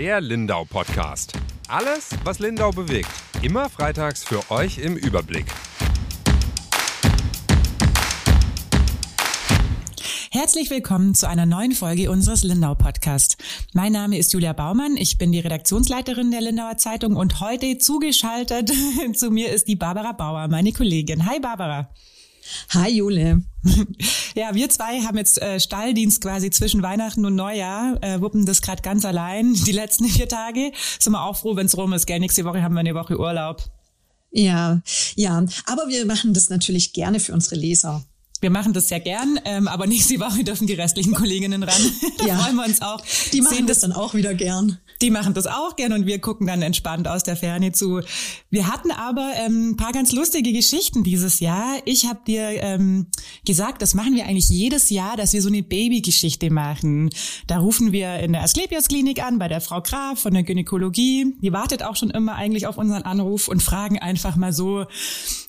Der Lindau Podcast. Alles, was Lindau bewegt. Immer freitags für euch im Überblick. Herzlich willkommen zu einer neuen Folge unseres Lindau Podcast. Mein Name ist Julia Baumann, ich bin die Redaktionsleiterin der Lindauer Zeitung und heute zugeschaltet zu mir ist die Barbara Bauer, meine Kollegin. Hi Barbara. Hi Jule. Ja, wir zwei haben jetzt äh, Stalldienst quasi zwischen Weihnachten und Neujahr, äh, wuppen das gerade ganz allein die letzten vier Tage. Sind wir auch froh, wenn es rum ist, gell? Nächste Woche haben wir eine Woche Urlaub. Ja, ja, aber wir machen das natürlich gerne für unsere Leser. Wir machen das sehr gern, ähm, aber nächste Woche dürfen die restlichen Kolleginnen ran. da ja, freuen wir uns auch. Die machen das dann auch wieder gern. Die machen das auch gern und wir gucken dann entspannt aus der Ferne zu. Wir hatten aber ähm, ein paar ganz lustige Geschichten dieses Jahr. Ich habe dir ähm, gesagt, das machen wir eigentlich jedes Jahr, dass wir so eine Babygeschichte machen. Da rufen wir in der Asklepios Klinik an bei der Frau Graf von der Gynäkologie. Die wartet auch schon immer eigentlich auf unseren Anruf und fragen einfach mal so,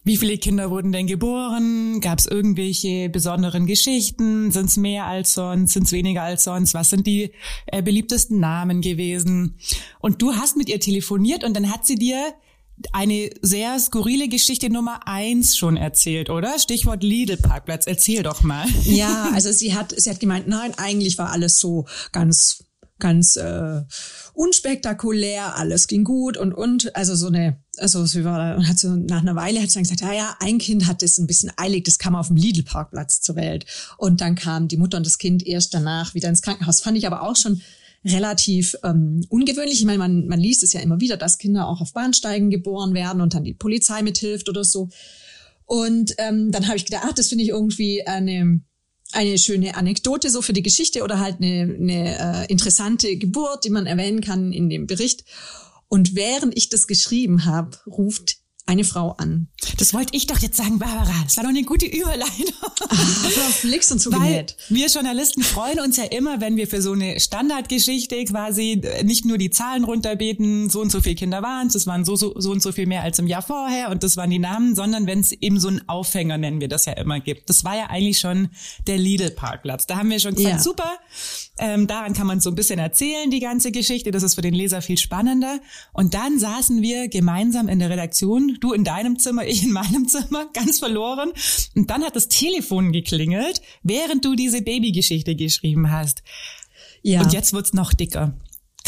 wie viele Kinder wurden denn geboren? Gab es irgendwelche besonderen Geschichten? Sind es mehr als sonst? Sind es weniger als sonst? Was sind die äh, beliebtesten Namen gewesen? Und du hast mit ihr telefoniert und dann hat sie dir eine sehr skurrile Geschichte Nummer eins schon erzählt, oder? Stichwort Lidl-Parkplatz. Erzähl doch mal. Ja, also sie hat, sie hat gemeint, nein, eigentlich war alles so ganz, ganz äh, unspektakulär, alles ging gut und und also so eine, also sie war und hat so nach einer Weile hat sie dann gesagt, ja, ja, ein Kind hat es ein bisschen eilig, das kam auf dem Lidl-Parkplatz zur Welt und dann kam die Mutter und das Kind erst danach wieder ins Krankenhaus. Fand ich aber auch schon relativ ähm, ungewöhnlich. Ich meine, man, man liest es ja immer wieder, dass Kinder auch auf Bahnsteigen geboren werden und dann die Polizei mithilft oder so. Und ähm, dann habe ich gedacht, ach, das finde ich irgendwie eine eine schöne Anekdote so für die Geschichte oder halt eine, eine äh, interessante Geburt, die man erwähnen kann in dem Bericht. Und während ich das geschrieben habe, ruft eine Frau an. Das wollte ich doch jetzt sagen, Barbara. Das war doch eine gute Überleitung. Flix und so Weil wir Journalisten freuen uns ja immer, wenn wir für so eine Standardgeschichte quasi nicht nur die Zahlen runterbeten, so und so viele Kinder waren es, das waren so, so, so und so viel mehr als im Jahr vorher und das waren die Namen, sondern wenn es eben so einen Aufhänger, nennen wir das ja immer, gibt. Das war ja eigentlich schon der Lidl-Parkplatz. Da haben wir schon gesagt, ja. super, ähm, daran kann man so ein bisschen erzählen, die ganze Geschichte. Das ist für den Leser viel spannender. Und dann saßen wir gemeinsam in der Redaktion, du in deinem Zimmer, ich in meinem Zimmer, ganz verloren. Und dann hat das Telefon geklingelt, während du diese Babygeschichte geschrieben hast. Ja. Und jetzt wird's noch dicker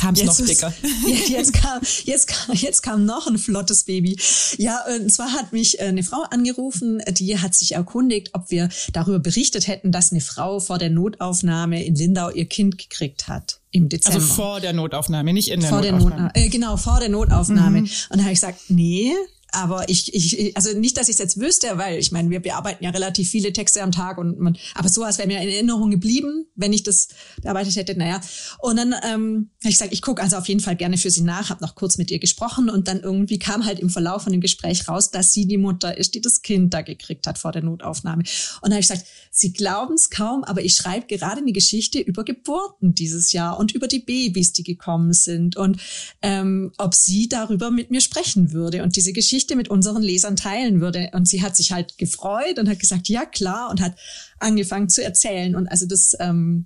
kam es noch dicker. Ist, jetzt, kam, jetzt, kam, jetzt kam noch ein flottes Baby. Ja, und zwar hat mich äh, eine Frau angerufen, die hat sich erkundigt, ob wir darüber berichtet hätten, dass eine Frau vor der Notaufnahme in Lindau ihr Kind gekriegt hat im Dezember. Also vor der Notaufnahme, nicht in der vor Notaufnahme. Der Not, äh, genau, vor der Notaufnahme. Mhm. Und da habe ich gesagt, nee, aber ich, ich, also nicht, dass ich es jetzt wüsste, weil ich meine, wir bearbeiten ja relativ viele Texte am Tag und man, aber sowas wäre mir in Erinnerung geblieben, wenn ich das bearbeitet hätte. Naja. Und dann ähm, ich gesagt, ich gucke also auf jeden Fall gerne für sie nach, habe noch kurz mit ihr gesprochen und dann irgendwie kam halt im Verlauf von dem Gespräch raus, dass sie die Mutter ist, die das Kind da gekriegt hat vor der Notaufnahme. Und dann habe ich gesagt, sie glauben es kaum, aber ich schreibe gerade eine Geschichte über Geburten dieses Jahr und über die Babys, die gekommen sind und ähm, ob sie darüber mit mir sprechen würde. Und diese Geschichte Geschichte mit unseren Lesern teilen würde. Und sie hat sich halt gefreut und hat gesagt, ja klar, und hat angefangen zu erzählen. Und also das ähm,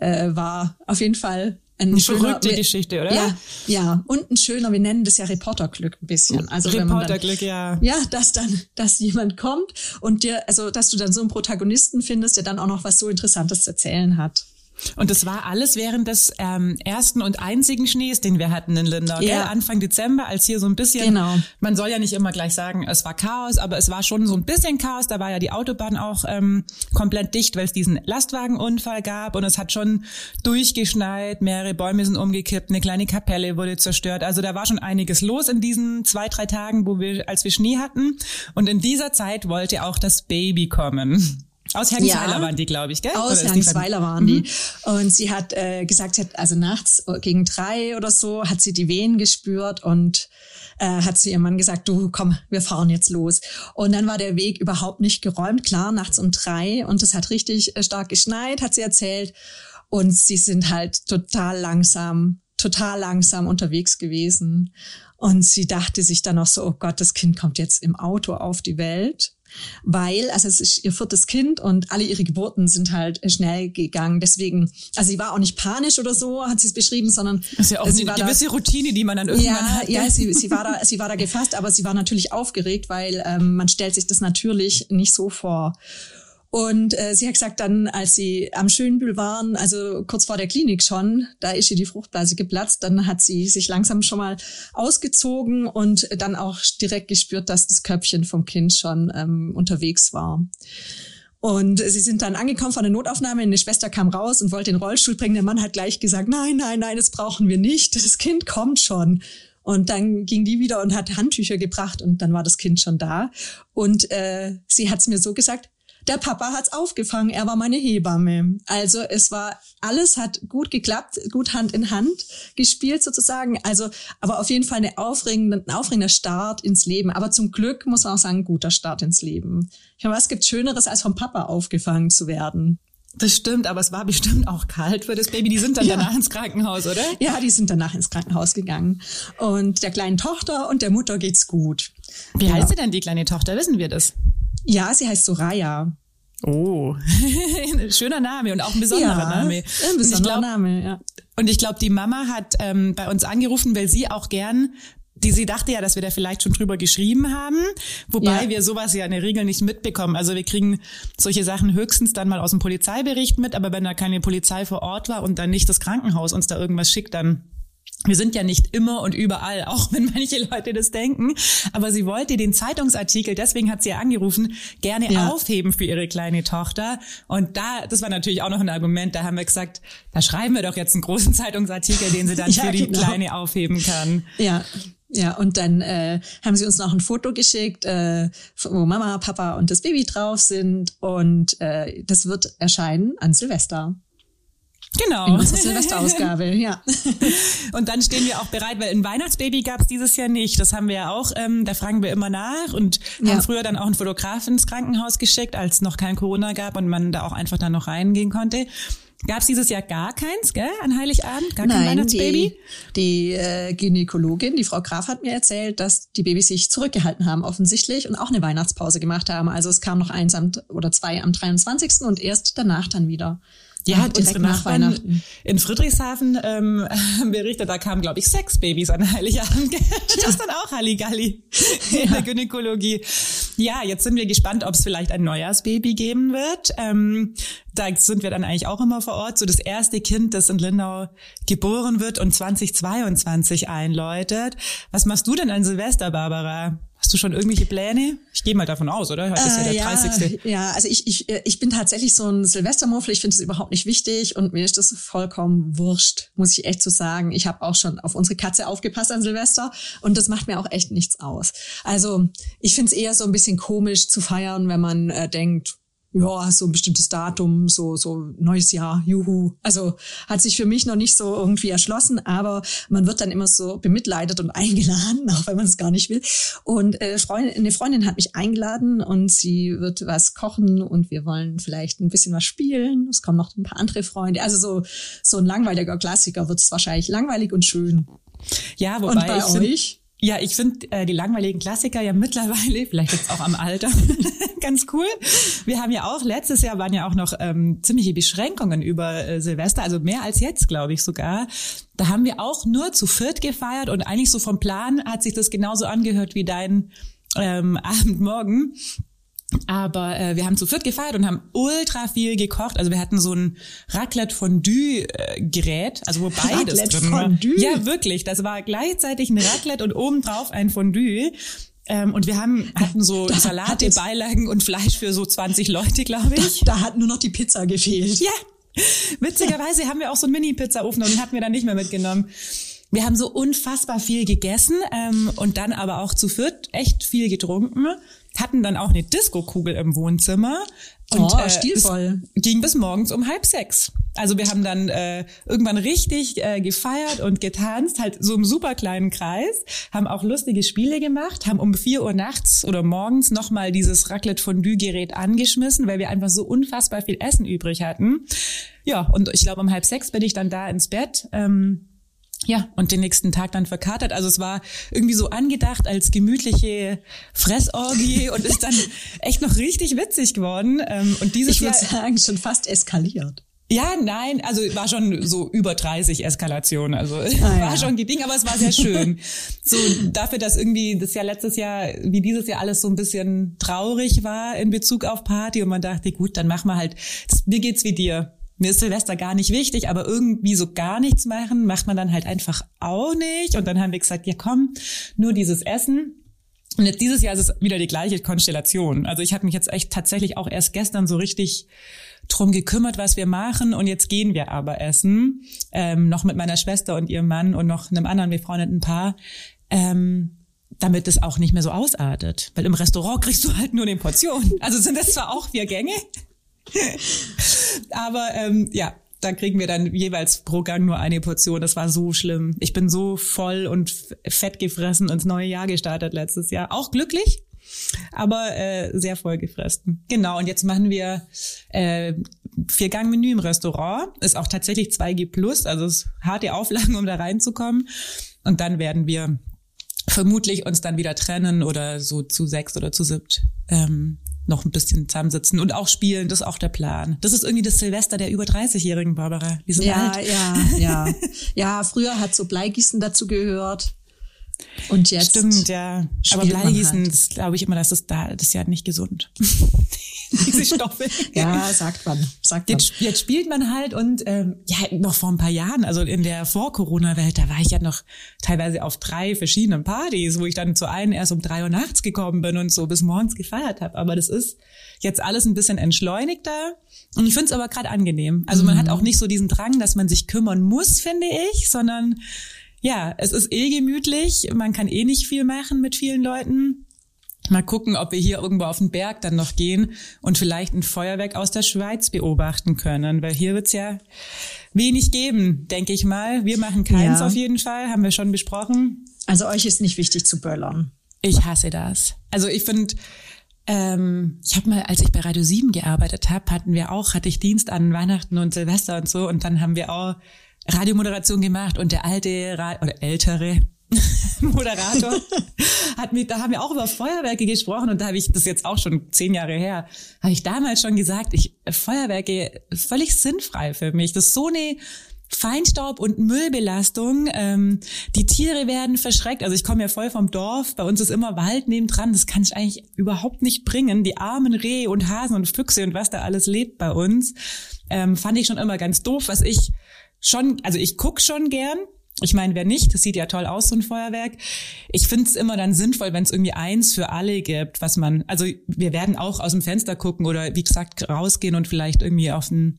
äh, war auf jeden Fall ein eine schöner, verrückte Geschichte, oder? Ja, ja, und ein schöner, wir nennen das ja Reporterglück ein bisschen. Also Reporterglück, ja. Ja, dass dann, dass jemand kommt und dir, also dass du dann so einen Protagonisten findest, der dann auch noch was so Interessantes zu erzählen hat. Und das war alles während des ähm, ersten und einzigen Schnees, den wir hatten in Lindau. Ja. Anfang Dezember, als hier so ein bisschen, genau. man soll ja nicht immer gleich sagen, es war Chaos, aber es war schon so ein bisschen Chaos. Da war ja die Autobahn auch ähm, komplett dicht, weil es diesen Lastwagenunfall gab und es hat schon durchgeschneit, mehrere Bäume sind umgekippt, eine kleine Kapelle wurde zerstört. Also da war schon einiges los in diesen zwei, drei Tagen, wo wir, als wir Schnee hatten. Und in dieser Zeit wollte auch das Baby kommen. Aus Hergensweiler ja, waren die, glaube ich, gell? Aus Hergensweiler waren die. Mhm. Und sie hat äh, gesagt, hat, also nachts gegen drei oder so hat sie die Wehen gespürt und äh, hat zu ihrem Mann gesagt, du komm, wir fahren jetzt los. Und dann war der Weg überhaupt nicht geräumt, klar, nachts um drei und es hat richtig äh, stark geschneit, hat sie erzählt. Und sie sind halt total langsam, total langsam unterwegs gewesen. Und sie dachte sich dann auch so, oh Gott, das Kind kommt jetzt im Auto auf die Welt. Weil, also es ist ihr viertes Kind und alle ihre Geburten sind halt schnell gegangen. Deswegen, also sie war auch nicht panisch oder so, hat sie es beschrieben, sondern das ist ja auch sie eine gewisse da, Routine, die man dann irgendwann ja, hat. Ja, sie, sie war da, sie war da gefasst, aber sie war natürlich aufgeregt, weil ähm, man stellt sich das natürlich nicht so vor. Und äh, sie hat gesagt, dann, als sie am Schönbühl waren, also kurz vor der Klinik schon, da ist ihr die Fruchtblase geplatzt, dann hat sie sich langsam schon mal ausgezogen und dann auch direkt gespürt, dass das Köpfchen vom Kind schon ähm, unterwegs war. Und sie sind dann angekommen von der Notaufnahme. Eine Schwester kam raus und wollte den Rollstuhl bringen. Der Mann hat gleich gesagt, nein, nein, nein, das brauchen wir nicht. Das Kind kommt schon. Und dann ging die wieder und hat Handtücher gebracht und dann war das Kind schon da. Und äh, sie hat es mir so gesagt, der Papa hat's aufgefangen, er war meine Hebamme. Also es war, alles hat gut geklappt, gut Hand in Hand gespielt sozusagen. Also, aber auf jeden Fall eine aufregende, ein aufregender Start ins Leben. Aber zum Glück muss man auch sagen, guter Start ins Leben. Ich meine, was gibt Schöneres, als vom Papa aufgefangen zu werden? Das stimmt, aber es war bestimmt auch kalt für das Baby. Die sind dann ja. danach ins Krankenhaus, oder? Ja, die sind danach ins Krankenhaus gegangen. Und der kleinen Tochter und der Mutter geht's gut. Wie ja. heißt sie denn, die kleine Tochter? Wissen wir das? Ja, sie heißt Soraya. Oh, schöner Name und auch ein besonderer ja, Name. Ein besonderer glaub, Name, ja. Und ich glaube, die Mama hat ähm, bei uns angerufen, weil sie auch gern die sie dachte ja, dass wir da vielleicht schon drüber geschrieben haben, wobei ja. wir sowas ja in der Regel nicht mitbekommen. Also wir kriegen solche Sachen höchstens dann mal aus dem Polizeibericht mit, aber wenn da keine Polizei vor Ort war und dann nicht das Krankenhaus uns da irgendwas schickt, dann wir sind ja nicht immer und überall, auch wenn manche Leute das denken. Aber sie wollte den Zeitungsartikel, deswegen hat sie ja angerufen, gerne ja. aufheben für ihre kleine Tochter. Und da, das war natürlich auch noch ein Argument, da haben wir gesagt, da schreiben wir doch jetzt einen großen Zeitungsartikel, den sie dann ja, für die genau. Kleine aufheben kann. Ja. Ja, und dann äh, haben sie uns noch ein Foto geschickt, äh, wo Mama, Papa und das Baby drauf sind. Und äh, das wird erscheinen an Silvester. Genau. In unserer Silvesterausgabe, ja. Und dann stehen wir auch bereit, weil ein Weihnachtsbaby gab es dieses Jahr nicht. Das haben wir ja auch, ähm, da fragen wir immer nach und ja. haben früher dann auch einen Fotografen ins Krankenhaus geschickt, als noch kein Corona gab und man da auch einfach dann noch reingehen konnte. Gab es dieses Jahr gar keins, gell, an Heiligabend? Gar kein Nein, Weihnachtsbaby? Die, die äh, Gynäkologin, die Frau Graf, hat mir erzählt, dass die Babys sich zurückgehalten haben, offensichtlich, und auch eine Weihnachtspause gemacht haben. Also es kam noch eins am, oder zwei am 23. und erst danach dann wieder. Ja, unsere Nachbarn in Friedrichshafen ähm, berichtet, da kamen, glaube ich, sechs Babys an Heiligabend. das ist dann auch Halligalli in der Gynäkologie. Ja, jetzt sind wir gespannt, ob es vielleicht ein Neujahrsbaby geben wird. Ähm, da sind wir dann eigentlich auch immer vor Ort. So das erste Kind, das in Lindau geboren wird und 2022 einläutet. Was machst du denn an Silvester, Barbara? Hast du schon irgendwelche Pläne? Ich gehe mal davon aus, oder? Heute ist ja der äh, 30. Ja, also ich, ich, äh, ich bin tatsächlich so ein Silvestermuffel. Ich finde das überhaupt nicht wichtig und mir ist das vollkommen wurscht, muss ich echt so sagen. Ich habe auch schon auf unsere Katze aufgepasst an Silvester und das macht mir auch echt nichts aus. Also ich finde es eher so ein bisschen komisch zu feiern, wenn man äh, denkt, ja, so ein bestimmtes Datum, so, so neues Jahr, juhu. Also hat sich für mich noch nicht so irgendwie erschlossen, aber man wird dann immer so bemitleidet und eingeladen, auch wenn man es gar nicht will. Und äh, Freundin, eine Freundin hat mich eingeladen und sie wird was kochen und wir wollen vielleicht ein bisschen was spielen. Es kommen noch ein paar andere Freunde. Also so, so ein langweiliger Klassiker wird es wahrscheinlich langweilig und schön. Ja, wobei und bei euch? Ja, ich finde äh, die langweiligen Klassiker ja mittlerweile, vielleicht jetzt auch am Alter, ganz cool. Wir haben ja auch, letztes Jahr waren ja auch noch ähm, ziemliche Beschränkungen über äh, Silvester, also mehr als jetzt, glaube ich sogar. Da haben wir auch nur zu viert gefeiert und eigentlich so vom Plan hat sich das genauso angehört wie dein ähm, Abend morgen. Aber äh, wir haben zu viert gefeiert und haben ultra viel gekocht. Also wir hatten so ein Raclette-Fondue-Gerät, also wo beides Raclette drin war. Fondue. Ja, wirklich. Das war gleichzeitig ein Raclette und obendrauf ein Fondue. Ähm, und wir haben hatten so da Salate, Beilagen und Fleisch für so 20 Leute, glaube ich. Da, da hat nur noch die Pizza gefehlt. Ja. Witzigerweise haben wir auch so einen Mini-Pizza-Ofen und den hatten wir dann nicht mehr mitgenommen. Wir haben so unfassbar viel gegessen ähm, und dann aber auch zu viert echt viel getrunken hatten dann auch eine Disco-Kugel im Wohnzimmer. Und, oh, äh, stilvoll. ging bis morgens um halb sechs. Also wir haben dann äh, irgendwann richtig äh, gefeiert und getanzt, halt so im super kleinen Kreis, haben auch lustige Spiele gemacht, haben um vier Uhr nachts oder morgens nochmal dieses Raclette-Fondue-Gerät angeschmissen, weil wir einfach so unfassbar viel Essen übrig hatten. Ja, und ich glaube um halb sechs bin ich dann da ins Bett. Ähm, ja, und den nächsten Tag dann verkatert. Also es war irgendwie so angedacht als gemütliche Fressorgie und ist dann echt noch richtig witzig geworden. Ähm, und dieses ich würde sagen, schon fast eskaliert. Ja, nein, also war schon so über 30 Eskalation, also ah, war ja. schon geding, aber es war sehr schön. so dafür, dass irgendwie das Jahr letztes Jahr wie dieses Jahr alles so ein bisschen traurig war in Bezug auf Party und man dachte, gut, dann machen wir halt, mir geht's wie dir mir ist Silvester gar nicht wichtig, aber irgendwie so gar nichts machen, macht man dann halt einfach auch nicht. Und dann haben wir gesagt, ja komm, nur dieses Essen. Und jetzt dieses Jahr ist es wieder die gleiche Konstellation. Also ich habe mich jetzt echt tatsächlich auch erst gestern so richtig drum gekümmert, was wir machen. Und jetzt gehen wir aber essen. Ähm, noch mit meiner Schwester und ihrem Mann und noch einem anderen befreundeten Paar. Ähm, damit es auch nicht mehr so ausartet. Weil im Restaurant kriegst du halt nur eine Portion. Also sind das zwar auch vier Gänge, Aber ähm, ja, da kriegen wir dann jeweils pro Gang nur eine Portion. Das war so schlimm. Ich bin so voll und fett gefressen ins neue Jahr gestartet letztes Jahr. Auch glücklich, aber äh, sehr voll gefressen. Genau, und jetzt machen wir äh, Vier-Gang-Menü im Restaurant. Ist auch tatsächlich 2G plus, also ist harte Auflagen, um da reinzukommen. Und dann werden wir vermutlich uns dann wieder trennen oder so zu sechs oder zu siebt ähm, noch ein bisschen zusammensitzen und auch spielen, das ist auch der Plan. Das ist irgendwie das Silvester der über 30-Jährigen, Barbara. Die sind ja, alt. ja, ja. Ja, früher hat so Bleigießen dazu gehört. Und jetzt. Stimmt, ja. Aber Bleigießen, halt. das glaube ich immer, dass das da, das ist ja nicht gesund. Diese Stoffe. ja, sagt man. Sagt man. Jetzt, jetzt spielt man halt und ähm, ja, noch vor ein paar Jahren, also in der Vor-Corona-Welt, da war ich ja noch teilweise auf drei verschiedenen Partys, wo ich dann zu einen erst um drei Uhr nachts gekommen bin und so bis morgens gefeiert habe. Aber das ist jetzt alles ein bisschen entschleunigter. Und ich finde es aber gerade angenehm. Also man mhm. hat auch nicht so diesen Drang, dass man sich kümmern muss, finde ich, sondern ja, es ist eh gemütlich. Man kann eh nicht viel machen mit vielen Leuten. Mal gucken, ob wir hier irgendwo auf den Berg dann noch gehen und vielleicht ein Feuerwerk aus der Schweiz beobachten können, weil hier wird's ja wenig geben, denke ich mal. Wir machen keins ja. auf jeden Fall, haben wir schon besprochen. Also euch ist nicht wichtig zu böllern. Ich hasse das. Also ich finde, ähm, ich habe mal, als ich bei Radio 7 gearbeitet habe, hatten wir auch, hatte ich Dienst an Weihnachten und Silvester und so und dann haben wir auch Radiomoderation gemacht und der alte Ra oder ältere Moderator hat mich, da haben wir auch über Feuerwerke gesprochen und da habe ich das jetzt auch schon zehn Jahre her, habe ich damals schon gesagt, ich Feuerwerke völlig sinnfrei für mich. Das ist so eine Feinstaub und Müllbelastung. Ähm, die Tiere werden verschreckt. Also ich komme ja voll vom Dorf. Bei uns ist immer Wald nebendran. Das kann ich eigentlich überhaupt nicht bringen. Die armen Rehe und Hasen und Füchse und was da alles lebt bei uns, ähm, fand ich schon immer ganz doof. Was ich schon, also ich guck schon gern. Ich meine, wer nicht, das sieht ja toll aus, so ein Feuerwerk. Ich finde es immer dann sinnvoll, wenn es irgendwie eins für alle gibt, was man, also wir werden auch aus dem Fenster gucken oder wie gesagt rausgehen und vielleicht irgendwie auf den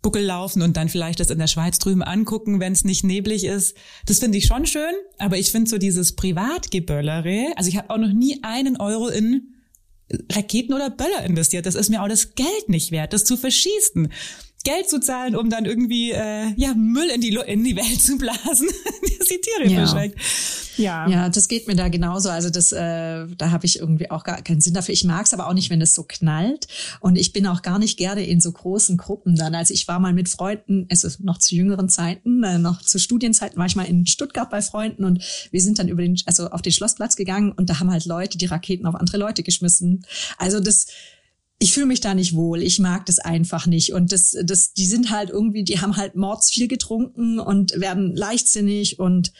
Buckel laufen und dann vielleicht das in der Schweiz drüben angucken, wenn es nicht neblig ist. Das finde ich schon schön, aber ich finde so dieses Privatgeböllere, also ich habe auch noch nie einen Euro in Raketen oder Böller investiert. Das ist mir auch das Geld nicht wert, das zu verschießen. Geld zu zahlen, um dann irgendwie äh, ja Müll in die in die Welt zu blasen, dass die Tiere ja. verschreckt. Ja. ja, das geht mir da genauso. Also das, äh, da habe ich irgendwie auch gar keinen Sinn dafür. Ich mag es aber auch nicht, wenn es so knallt. Und ich bin auch gar nicht gerne in so großen Gruppen dann. Also ich war mal mit Freunden, es ist noch zu jüngeren Zeiten, äh, noch zu Studienzeiten war ich mal in Stuttgart bei Freunden und wir sind dann über den, also auf den Schlossplatz gegangen und da haben halt Leute die Raketen auf andere Leute geschmissen. Also das ich fühle mich da nicht wohl. Ich mag das einfach nicht. Und das, das, die sind halt irgendwie, die haben halt mords viel getrunken und werden leichtsinnig und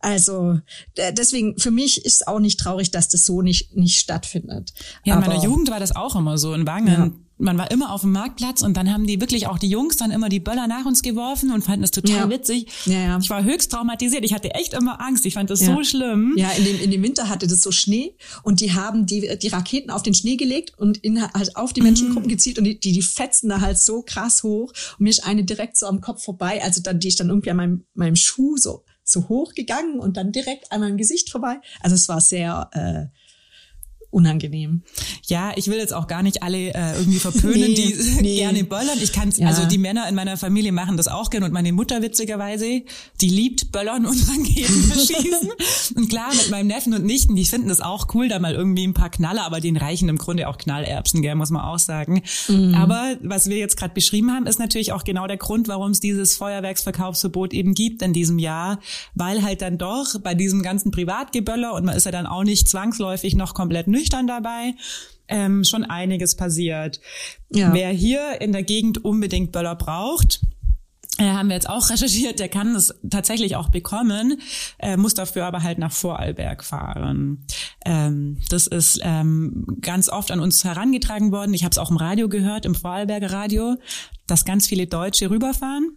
also deswegen für mich ist auch nicht traurig, dass das so nicht nicht stattfindet. Ja, in meiner Jugend war das auch immer so in Wangen. Ja man war immer auf dem Marktplatz und dann haben die wirklich auch die Jungs dann immer die Böller nach uns geworfen und fanden das total ja. witzig. Ja, ja. Ich war höchst traumatisiert. Ich hatte echt immer Angst. Ich fand das so schlimm. Ja, in dem, in dem Winter hatte das so Schnee und die haben die, die Raketen auf den Schnee gelegt und in, halt auf die Menschengruppen mhm. gezielt und die, die, die fetzen da halt so krass hoch und mir ist eine direkt so am Kopf vorbei. Also dann, die ist dann irgendwie an meinem, meinem Schuh so, so hoch gegangen und dann direkt an meinem Gesicht vorbei. Also es war sehr, äh, unangenehm. Ja, ich will jetzt auch gar nicht alle äh, irgendwie verpönen, nee, die nee. gerne böllern. Ich kann ja. also die Männer in meiner Familie machen das auch gerne und meine Mutter witzigerweise, die liebt böllern und Raketen verschießen. und klar, mit meinem Neffen und Nichten, die finden das auch cool, da mal irgendwie ein paar Knaller, aber den reichen im Grunde auch Knallerbsen, gell, muss man auch sagen. Mhm. Aber was wir jetzt gerade beschrieben haben, ist natürlich auch genau der Grund, warum es dieses Feuerwerksverkaufsverbot eben gibt in diesem Jahr, weil halt dann doch bei diesem ganzen Privatgeböller und man ist ja dann auch nicht zwangsläufig noch komplett nüchtern dabei, ähm, schon einiges passiert. Ja. Wer hier in der Gegend unbedingt Böller braucht, äh, haben wir jetzt auch recherchiert, der kann es tatsächlich auch bekommen, äh, muss dafür aber halt nach Vorarlberg fahren. Ähm, das ist ähm, ganz oft an uns herangetragen worden. Ich habe es auch im Radio gehört, im Vorarlberger Radio, dass ganz viele Deutsche rüberfahren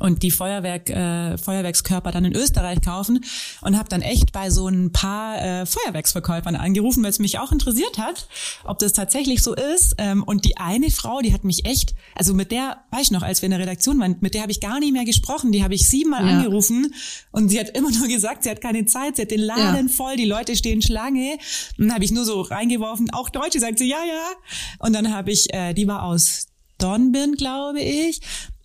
und die Feuerwerk, äh, Feuerwerkskörper dann in Österreich kaufen und habe dann echt bei so ein paar äh, Feuerwerksverkäufern angerufen, weil es mich auch interessiert hat, ob das tatsächlich so ist. Ähm, und die eine Frau, die hat mich echt, also mit der, weiß ich noch, als wir in der Redaktion waren, mit der habe ich gar nicht mehr gesprochen, die habe ich siebenmal ja. angerufen und sie hat immer nur gesagt, sie hat keine Zeit, sie hat den Laden ja. voll, die Leute stehen Schlange. Und dann habe ich nur so reingeworfen, auch Deutsche, sagt sie, ja, ja. Und dann habe ich, äh, die war aus Dornbirn, glaube ich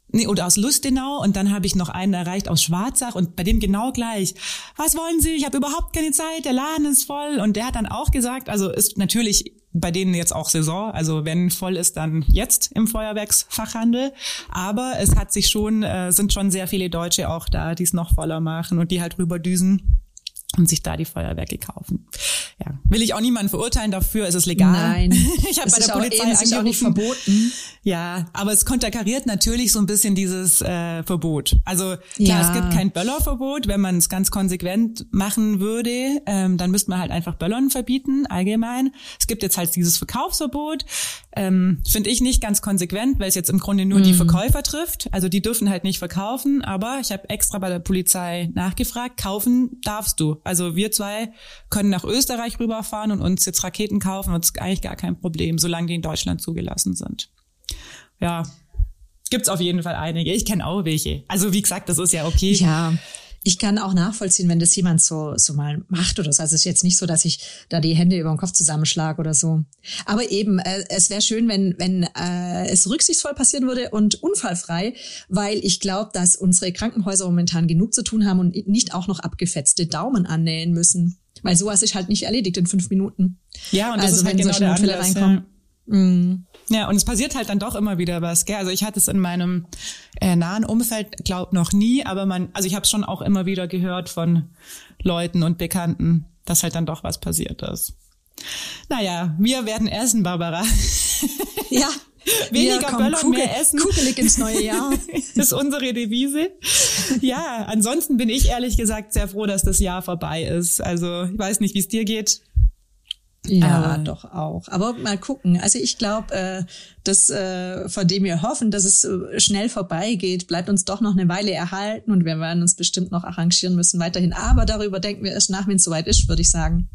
nee, oder aus Lustenau. Und dann habe ich noch einen erreicht aus Schwarzach. Und bei dem genau gleich. Was wollen Sie? Ich habe überhaupt keine Zeit, der Laden ist voll. Und der hat dann auch gesagt, also ist natürlich bei denen jetzt auch Saison, also wenn voll ist, dann jetzt im Feuerwerksfachhandel, aber es hat sich schon äh, sind schon sehr viele Deutsche auch da, die es noch voller machen und die halt rüberdüsen und sich da die Feuerwerke kaufen. Ja, will ich auch niemanden verurteilen dafür, es ist legal. Nein, ich habe bei der Polizei auch, angerufen. Auch nicht verboten. Ja, aber es konterkariert natürlich so ein bisschen dieses äh, Verbot. Also klar, ja. es gibt kein Böllerverbot, wenn man es ganz konsequent machen würde, ähm, dann müsste man halt einfach Böllern verbieten allgemein. Es gibt jetzt halt dieses Verkaufsverbot, ähm, finde ich nicht ganz konsequent, weil es jetzt im Grunde nur mhm. die Verkäufer trifft. Also die dürfen halt nicht verkaufen, aber ich habe extra bei der Polizei nachgefragt, kaufen darfst du. Also wir zwei können nach Österreich rüberfahren und uns jetzt Raketen kaufen und es ist eigentlich gar kein Problem, solange die in Deutschland zugelassen sind. Ja, gibt's auf jeden Fall einige. Ich kenne auch welche. Also wie gesagt, das ist ja okay. Ja ich kann auch nachvollziehen, wenn das jemand so, so mal macht oder so. Also es ist jetzt nicht so, dass ich da die Hände über den Kopf zusammenschlage oder so. Aber eben, äh, es wäre schön, wenn, wenn äh, es rücksichtsvoll passieren würde und unfallfrei, weil ich glaube, dass unsere Krankenhäuser momentan genug zu tun haben und nicht auch noch abgefetzte Daumen annähen müssen. Weil sowas ist halt nicht erledigt in fünf Minuten. Ja, und das also, ist halt wenn genau solche Notfälle reinkommen. Ja. Mm. Ja, und es passiert halt dann doch immer wieder was. Gell? Also ich hatte es in meinem äh, nahen Umfeld, glaub noch nie, aber man, also ich habe es schon auch immer wieder gehört von Leuten und Bekannten, dass halt dann doch was passiert ist. Naja, wir werden essen, Barbara. Ja. Weniger Böller Kugel, mehr essen. Kugelig ins neue Jahr. ist unsere Devise. Ja, ansonsten bin ich ehrlich gesagt sehr froh, dass das Jahr vorbei ist. Also ich weiß nicht, wie es dir geht. Ja, äh, doch auch. Aber mal gucken. Also ich glaube, äh, das, äh, von dem wir hoffen, dass es äh, schnell vorbeigeht, bleibt uns doch noch eine Weile erhalten und wir werden uns bestimmt noch arrangieren müssen weiterhin. Aber darüber denken wir erst nach, wenn es soweit ist, würde ich sagen.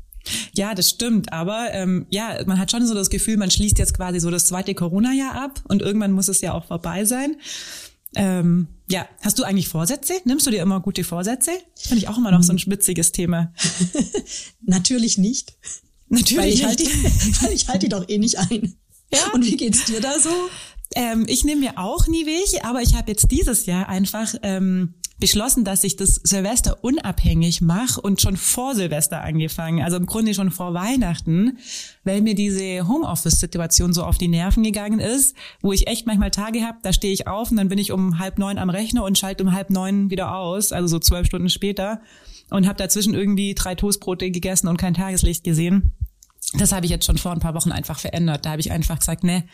Ja, das stimmt. Aber ähm, ja, man hat schon so das Gefühl, man schließt jetzt quasi so das zweite Corona-Jahr ab und irgendwann muss es ja auch vorbei sein. Ähm, ja, hast du eigentlich Vorsätze? Nimmst du dir immer gute Vorsätze? Finde ich auch immer noch so ein spitziges Thema. Natürlich nicht. Natürlich. Weil ich halte die, weil ich halte die doch eh nicht ein. Ja. Und wie geht's dir da so? Ähm, ich nehme mir auch nie welche, aber ich habe jetzt dieses Jahr einfach ähm, beschlossen, dass ich das Silvester unabhängig mache und schon vor Silvester angefangen, also im Grunde schon vor Weihnachten, weil mir diese Homeoffice-Situation so auf die Nerven gegangen ist, wo ich echt manchmal Tage habe, da stehe ich auf und dann bin ich um halb neun am Rechner und schalte um halb neun wieder aus, also so zwölf Stunden später und habe dazwischen irgendwie drei Toastbrote gegessen und kein Tageslicht gesehen das habe ich jetzt schon vor ein paar Wochen einfach verändert. Da habe ich einfach gesagt, nee,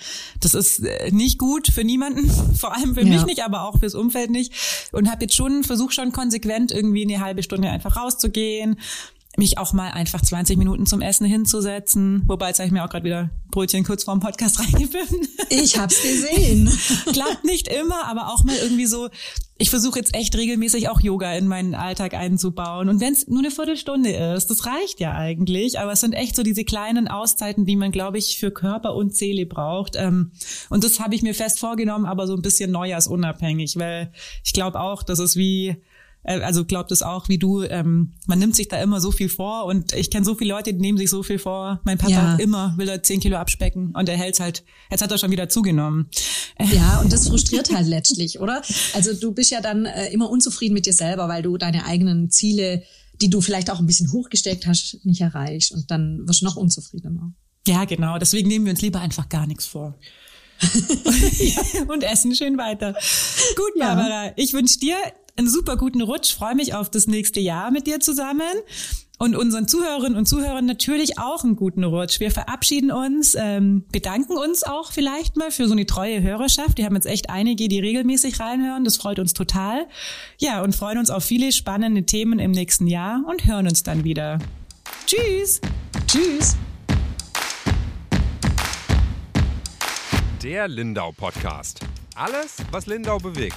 das ist äh, nicht gut für niemanden, vor allem für ja. mich nicht, aber auch fürs Umfeld nicht. Und habe jetzt schon versucht schon konsequent irgendwie eine halbe Stunde einfach rauszugehen, mich auch mal einfach 20 Minuten zum Essen hinzusetzen. Wobei, jetzt habe ich mir auch gerade wieder Brötchen kurz vorm Podcast reingefilmt. Ich hab's gesehen. Klappt nicht immer, aber auch mal irgendwie so, ich versuche jetzt echt regelmäßig auch Yoga in meinen Alltag einzubauen. Und wenn es nur eine Viertelstunde ist, das reicht ja eigentlich. Aber es sind echt so diese kleinen Auszeiten, die man, glaube ich, für Körper und Seele braucht. Ähm, und das habe ich mir fest vorgenommen, aber so ein bisschen neujahrsunabhängig, weil ich glaube auch, das ist wie äh, also glaubt es auch wie du, ähm, man nimmt sich da immer so viel vor und ich kenne so viele Leute, die nehmen sich so viel vor. Mein Papa Ja. immer will er zehn Kilo abspecken und er hält's halt, jetzt hat er schon wieder zugenommen. Ja, und das frustriert halt letztlich, oder? Also du bist ja dann äh, immer unzufrieden mit dir selber, weil du deine eigenen Ziele, die du vielleicht auch ein bisschen hochgesteckt hast, nicht erreichst und dann wirst du noch unzufriedener. Ja, genau. Deswegen nehmen wir uns lieber einfach gar nichts vor. und essen schön weiter. Gut, Ja. Barbara. Ich wünsche dir einen super guten Rutsch. Freue mich auf das nächste Jahr mit dir zusammen. Und unseren Zuhörerinnen und Zuhörern natürlich auch einen guten Rutsch. Wir verabschieden uns, ähm, bedanken uns auch vielleicht mal für so eine treue Hörerschaft. Die haben jetzt echt einige, die regelmäßig reinhören. Das freut uns total. Ja, und freuen uns auf viele spannende Themen im nächsten Jahr und hören uns dann wieder. Tschüss! Tschüss! Der Lindau Podcast. Alles, was Lindau bewegt.